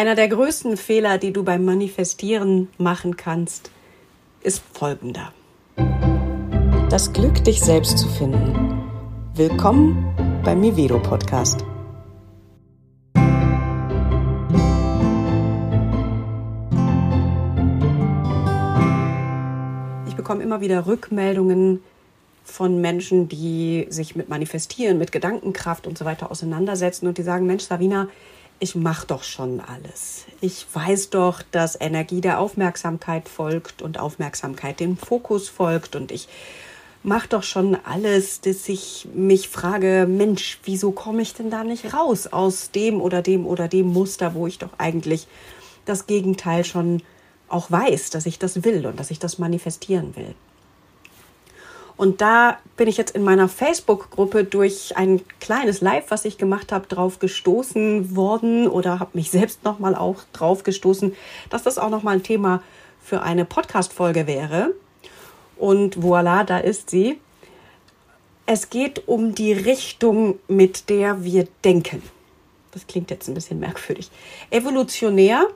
Einer der größten Fehler, die du beim Manifestieren machen kannst, ist folgender. Das Glück, dich selbst zu finden. Willkommen beim Mivedo Podcast. Ich bekomme immer wieder Rückmeldungen von Menschen, die sich mit Manifestieren, mit Gedankenkraft und so weiter auseinandersetzen und die sagen, Mensch, Savina, ich mache doch schon alles. Ich weiß doch, dass Energie der Aufmerksamkeit folgt und Aufmerksamkeit dem Fokus folgt und ich mache doch schon alles, dass ich mich frage, Mensch, wieso komme ich denn da nicht raus aus dem oder dem oder dem Muster, wo ich doch eigentlich das Gegenteil schon auch weiß, dass ich das will und dass ich das manifestieren will. Und da bin ich jetzt in meiner Facebook-Gruppe durch ein kleines Live, was ich gemacht habe, drauf gestoßen worden oder habe mich selbst nochmal auch drauf gestoßen, dass das auch nochmal ein Thema für eine Podcast-Folge wäre. Und voilà, da ist sie. Es geht um die Richtung, mit der wir denken. Das klingt jetzt ein bisschen merkwürdig. Evolutionär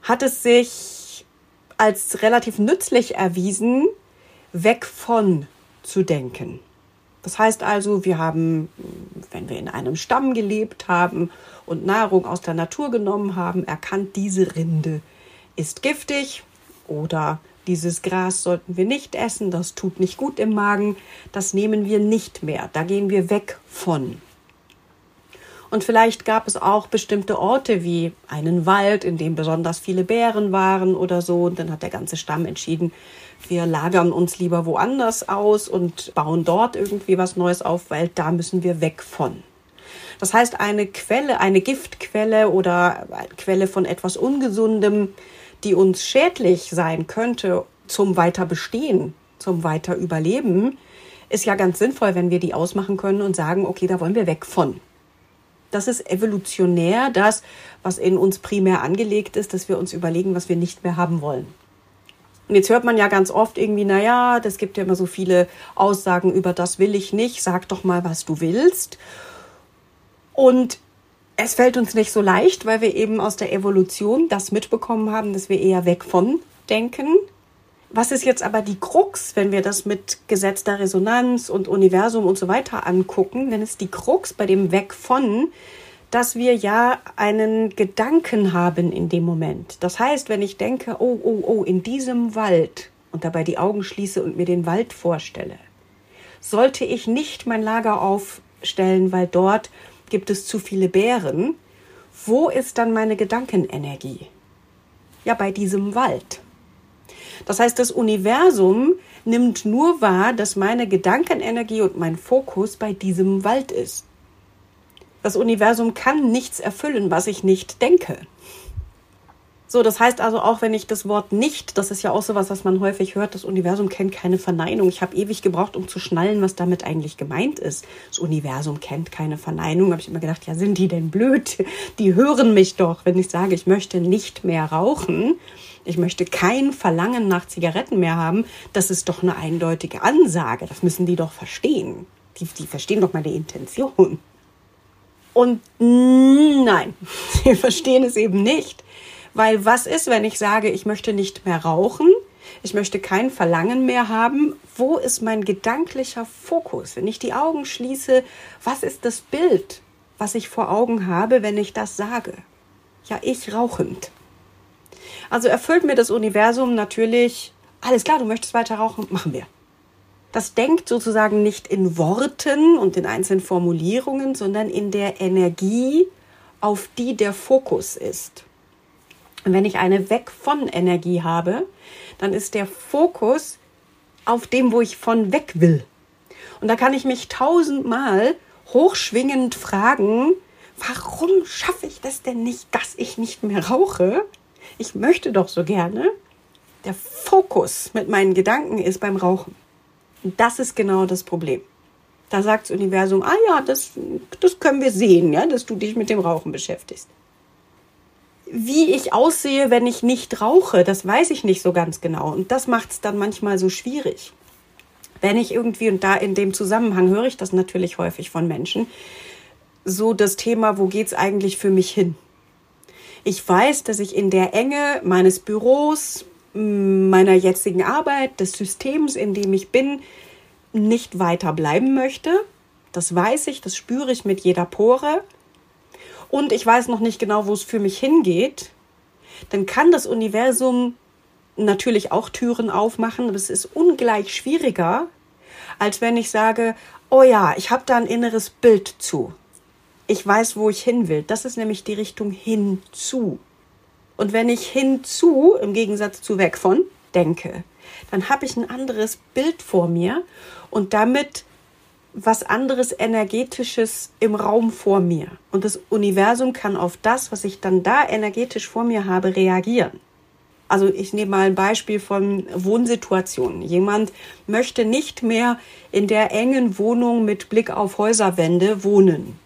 hat es sich als relativ nützlich erwiesen, weg von zu denken. Das heißt also, wir haben, wenn wir in einem Stamm gelebt haben und Nahrung aus der Natur genommen haben, erkannt, diese Rinde ist giftig oder dieses Gras sollten wir nicht essen, das tut nicht gut im Magen, das nehmen wir nicht mehr, da gehen wir weg von. Und vielleicht gab es auch bestimmte Orte wie einen Wald, in dem besonders viele Bären waren oder so. Und dann hat der ganze Stamm entschieden, wir lagern uns lieber woanders aus und bauen dort irgendwie was Neues auf, weil da müssen wir weg von. Das heißt, eine Quelle, eine Giftquelle oder eine Quelle von etwas Ungesundem, die uns schädlich sein könnte zum Weiterbestehen, zum Weiterüberleben, ist ja ganz sinnvoll, wenn wir die ausmachen können und sagen, okay, da wollen wir weg von das ist evolutionär das, was in uns primär angelegt ist, dass wir uns überlegen, was wir nicht mehr haben wollen. Und jetzt hört man ja ganz oft irgendwie, naja, das gibt ja immer so viele Aussagen über das will ich nicht, sag doch mal, was du willst. Und es fällt uns nicht so leicht, weil wir eben aus der Evolution das mitbekommen haben, dass wir eher weg von denken was ist jetzt aber die Krux, wenn wir das mit Gesetz der Resonanz und Universum und so weiter angucken? Wenn es die Krux bei dem Weg von, dass wir ja einen Gedanken haben in dem Moment. Das heißt, wenn ich denke, oh, oh, oh, in diesem Wald und dabei die Augen schließe und mir den Wald vorstelle, sollte ich nicht mein Lager aufstellen, weil dort gibt es zu viele Bären. Wo ist dann meine Gedankenenergie? Ja, bei diesem Wald. Das heißt, das Universum nimmt nur wahr, dass meine Gedankenenergie und mein Fokus bei diesem Wald ist. Das Universum kann nichts erfüllen, was ich nicht denke. So, das heißt also auch, wenn ich das Wort nicht, das ist ja auch sowas, was man häufig hört, das Universum kennt keine Verneinung. Ich habe ewig gebraucht, um zu schnallen, was damit eigentlich gemeint ist. Das Universum kennt keine Verneinung. Habe ich immer gedacht, ja, sind die denn blöd? Die hören mich doch, wenn ich sage, ich möchte nicht mehr rauchen ich möchte kein Verlangen nach Zigaretten mehr haben, das ist doch eine eindeutige Ansage. Das müssen die doch verstehen. Die, die verstehen doch meine Intention. Und nein, sie verstehen es eben nicht. Weil was ist, wenn ich sage, ich möchte nicht mehr rauchen, ich möchte kein Verlangen mehr haben? Wo ist mein gedanklicher Fokus? Wenn ich die Augen schließe, was ist das Bild, was ich vor Augen habe, wenn ich das sage? Ja, ich rauchend. Also erfüllt mir das Universum natürlich, alles klar, du möchtest weiter rauchen, machen wir. Das denkt sozusagen nicht in Worten und in einzelnen Formulierungen, sondern in der Energie, auf die der Fokus ist. Wenn ich eine Weg von Energie habe, dann ist der Fokus auf dem, wo ich von weg will. Und da kann ich mich tausendmal hochschwingend fragen, warum schaffe ich das denn nicht, dass ich nicht mehr rauche? ich möchte doch so gerne. Der Fokus mit meinen Gedanken ist beim Rauchen. Und das ist genau das Problem. Da sagt das Universum, ah ja, das, das können wir sehen, ja, dass du dich mit dem Rauchen beschäftigst. Wie ich aussehe, wenn ich nicht rauche, das weiß ich nicht so ganz genau. Und das macht es dann manchmal so schwierig. Wenn ich irgendwie, und da in dem Zusammenhang höre ich das natürlich häufig von Menschen, so das Thema, wo geht es eigentlich für mich hin? Ich weiß, dass ich in der Enge meines Büros, meiner jetzigen Arbeit, des Systems, in dem ich bin, nicht weiter bleiben möchte. Das weiß ich, das spüre ich mit jeder Pore. Und ich weiß noch nicht genau, wo es für mich hingeht. Dann kann das Universum natürlich auch Türen aufmachen, aber es ist ungleich schwieriger, als wenn ich sage, oh ja, ich habe da ein inneres Bild zu. Ich weiß, wo ich hin will. Das ist nämlich die Richtung hinzu. Und wenn ich hinzu, im Gegensatz zu weg von, denke, dann habe ich ein anderes Bild vor mir und damit was anderes energetisches im Raum vor mir. Und das Universum kann auf das, was ich dann da energetisch vor mir habe, reagieren. Also ich nehme mal ein Beispiel von Wohnsituationen. Jemand möchte nicht mehr in der engen Wohnung mit Blick auf Häuserwände wohnen.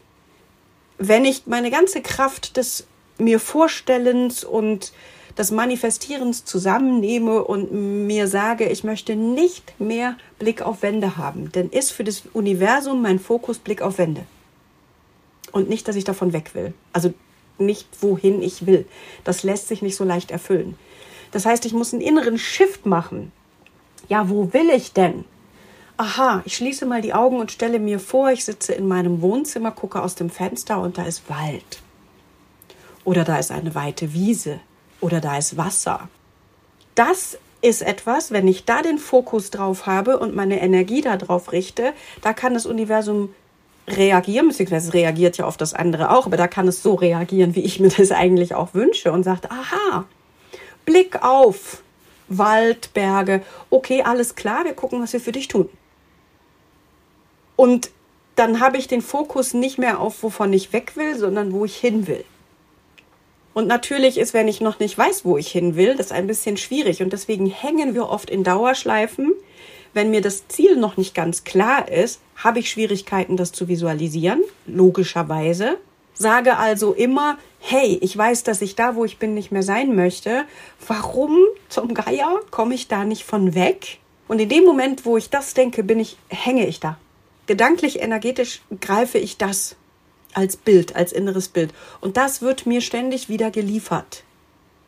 Wenn ich meine ganze Kraft des mir Vorstellens und des Manifestierens zusammennehme und mir sage, ich möchte nicht mehr Blick auf Wände haben, dann ist für das Universum mein Fokus Blick auf Wände. Und nicht, dass ich davon weg will. Also nicht, wohin ich will. Das lässt sich nicht so leicht erfüllen. Das heißt, ich muss einen inneren Shift machen. Ja, wo will ich denn? Aha, ich schließe mal die Augen und stelle mir vor, ich sitze in meinem Wohnzimmer, gucke aus dem Fenster und da ist Wald. Oder da ist eine weite Wiese. Oder da ist Wasser. Das ist etwas, wenn ich da den Fokus drauf habe und meine Energie darauf richte, da kann das Universum reagieren, beziehungsweise reagiert ja auf das andere auch, aber da kann es so reagieren, wie ich mir das eigentlich auch wünsche und sagt, aha, Blick auf Wald, Berge. Okay, alles klar, wir gucken, was wir für dich tun. Und dann habe ich den Fokus nicht mehr auf, wovon ich weg will, sondern wo ich hin will. Und natürlich ist, wenn ich noch nicht weiß, wo ich hin will, das ein bisschen schwierig. Und deswegen hängen wir oft in Dauerschleifen. Wenn mir das Ziel noch nicht ganz klar ist, habe ich Schwierigkeiten, das zu visualisieren, logischerweise. Sage also immer, hey, ich weiß, dass ich da, wo ich bin, nicht mehr sein möchte. Warum zum Geier komme ich da nicht von weg? Und in dem Moment, wo ich das denke, bin ich, hänge ich da. Gedanklich, energetisch greife ich das als Bild, als inneres Bild. Und das wird mir ständig wieder geliefert.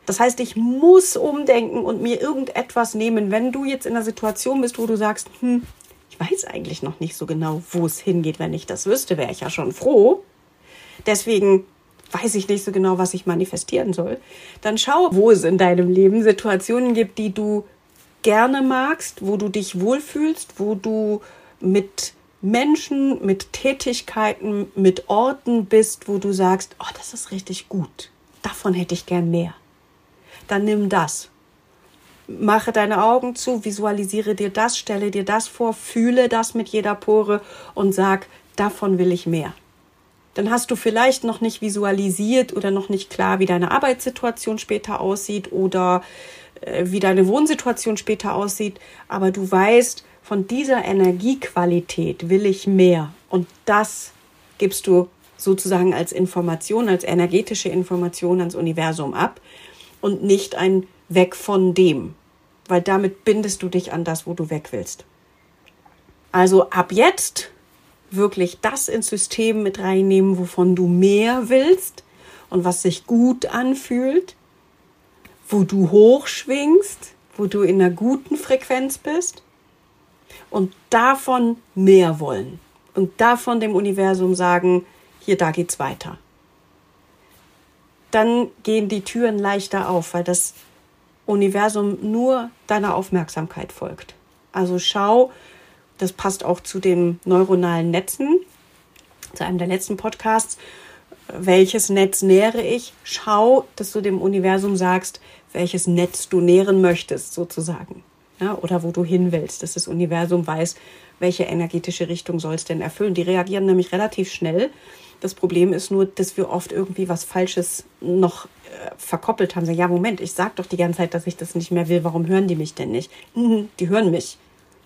Das heißt, ich muss umdenken und mir irgendetwas nehmen, wenn du jetzt in einer Situation bist, wo du sagst, hm, ich weiß eigentlich noch nicht so genau, wo es hingeht. Wenn ich das wüsste, wäre ich ja schon froh. Deswegen weiß ich nicht so genau, was ich manifestieren soll. Dann schau, wo es in deinem Leben Situationen gibt, die du gerne magst, wo du dich wohlfühlst, wo du mit Menschen, mit Tätigkeiten, mit Orten bist, wo du sagst, oh, das ist richtig gut. Davon hätte ich gern mehr. Dann nimm das. Mache deine Augen zu, visualisiere dir das, stelle dir das vor, fühle das mit jeder Pore und sag, davon will ich mehr dann hast du vielleicht noch nicht visualisiert oder noch nicht klar, wie deine Arbeitssituation später aussieht oder äh, wie deine Wohnsituation später aussieht, aber du weißt, von dieser Energiequalität will ich mehr und das gibst du sozusagen als Information, als energetische Information ans Universum ab und nicht ein Weg von dem, weil damit bindest du dich an das, wo du weg willst. Also ab jetzt wirklich das ins System mit reinnehmen, wovon du mehr willst und was sich gut anfühlt, wo du hochschwingst, wo du in einer guten Frequenz bist und davon mehr wollen und davon dem Universum sagen, hier, da geht's weiter. Dann gehen die Türen leichter auf, weil das Universum nur deiner Aufmerksamkeit folgt. Also schau, das passt auch zu den neuronalen Netzen, zu einem der letzten Podcasts. Welches Netz nähere ich? Schau, dass du dem Universum sagst, welches Netz du nähren möchtest, sozusagen. Ja, oder wo du hin willst, dass das Universum weiß, welche energetische Richtung soll es denn erfüllen. Die reagieren nämlich relativ schnell. Das Problem ist nur, dass wir oft irgendwie was Falsches noch äh, verkoppelt haben. Sagen, ja, Moment, ich sag doch die ganze Zeit, dass ich das nicht mehr will. Warum hören die mich denn nicht? Mhm, die hören mich.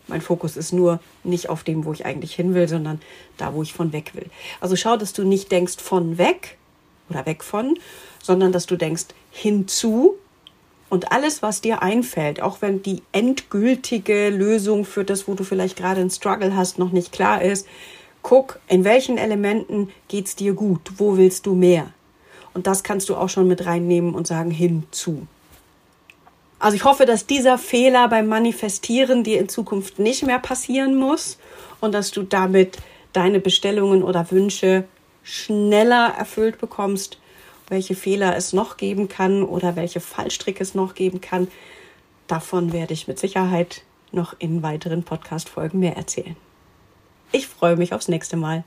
Mein Fokus ist nur nicht auf dem, wo ich eigentlich hin will, sondern da, wo ich von weg will. Also schau, dass du nicht denkst von weg oder weg von, sondern dass du denkst hinzu und alles, was dir einfällt, auch wenn die endgültige Lösung für das, wo du vielleicht gerade einen Struggle hast, noch nicht klar ist, guck, in welchen Elementen geht's dir gut, wo willst du mehr? Und das kannst du auch schon mit reinnehmen und sagen hinzu. Also ich hoffe, dass dieser Fehler beim Manifestieren dir in Zukunft nicht mehr passieren muss und dass du damit deine Bestellungen oder Wünsche schneller erfüllt bekommst, welche Fehler es noch geben kann oder welche Fallstricke es noch geben kann. Davon werde ich mit Sicherheit noch in weiteren Podcast-Folgen mehr erzählen. Ich freue mich aufs nächste Mal.